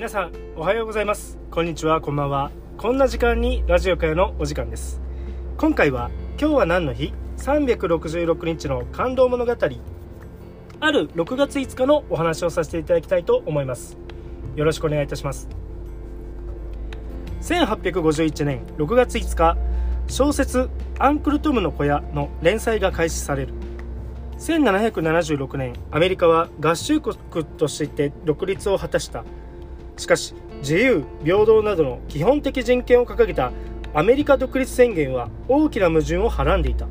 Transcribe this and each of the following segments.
皆さんおはようございます。こんにちは。こんばんは。こんな時間にラジオ会のお時間です。今回は今日は何の日？366日の感動物語。ある6月5日のお話をさせていただきたいと思います。よろしくお願いいたします。1851年6月5日小説「アンクルトムの小屋」の連載が開始される。1776年アメリカは合衆国として独立を果たした。しかし自由平等などの基本的人権を掲げたアメリカ独立宣言は大きな矛盾をはらんでいた。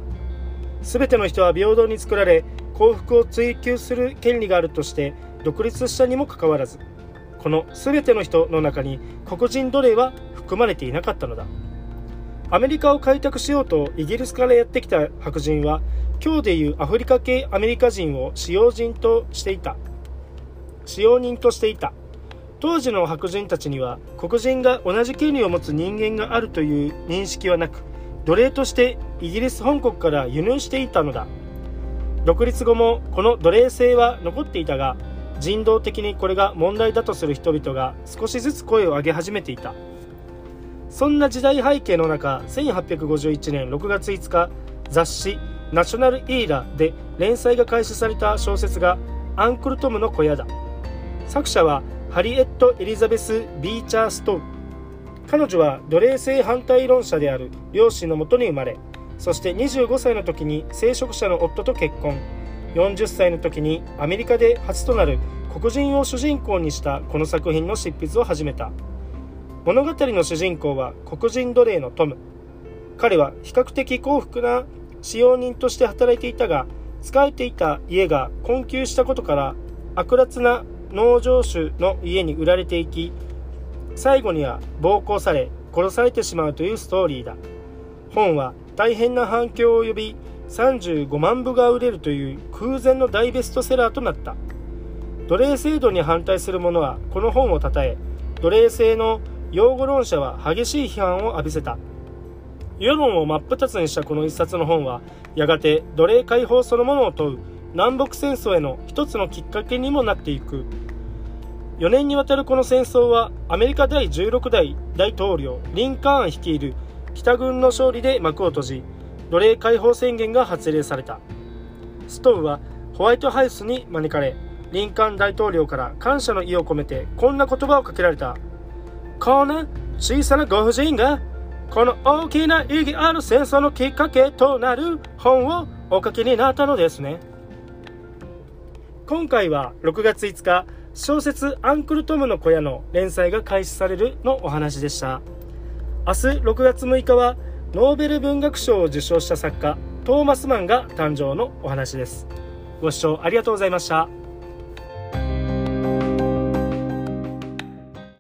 全ての人は平等に作られ幸福を追求する権利があるとして独立したにもかかわらずこの全ての人の中に黒人奴隷は含まれていなかったのだ。アメリカを開拓しようとイギリスからやってきた白人は今日でいうアフリカ系アメリカ人を使用人としていた。使用人としていた。当時の白人たちには黒人が同じ権利を持つ人間があるという認識はなく奴隷としてイギリス本国から輸入していたのだ。独立後もこの奴隷制は残っていたが人道的にこれが問題だとする人々が少しずつ声を上げ始めていた。そんな時代背景の中1851年6月5日雑誌「ナショナル・イーラ」で連載が開始された小説が「アンクル・トムの小屋」だ。作者はハリエット・エリザベス・ビーチャー・ストウ彼女は奴隷制反対論者である両親のもとに生まれそして25歳の時に聖職者の夫と結婚。40歳の時にアメリカで初となる黒人を主人公にしたこの作品の執筆を始めた。物語の主人公は黒人奴隷のトム。彼は比較的幸福な使用人として働いていたが使えていた家が困窮したことから悪辣な農場主の家に売られていき最後には暴行され殺されてしまうというストーリーだ。本は大変な反響を呼び35万部が売れるという空前の大ベストセラーとなった。奴隷制度に反対する者はこの本をたたえ奴隷制の擁護論者は激しい批判を浴びせた。世論を真っ二つにしたこの一冊の本はやがて奴隷解放そのものを問う。南北戦争への一つのきっかけにもなっていく。4年にわたるこの戦争はアメリカ第16代大統領リンカーン率いる北軍の勝利で幕を閉じ奴隷解放宣言が発令された。ストーンはホワイトハウスに招かれリンカーン大統領から感謝の意を込めてこんな言葉をかけられた。こんな小さなご婦人がこの大きな意義ある戦争のきっかけとなる本をお書きになったのですね。今回は6月5日小説「アンクルトムの小屋」の連載が開始されるのお話でした。明日6月6日はノーベル文学賞を受賞した作家トーマス・マンが誕生のお話です。ご視聴ありがとうございました。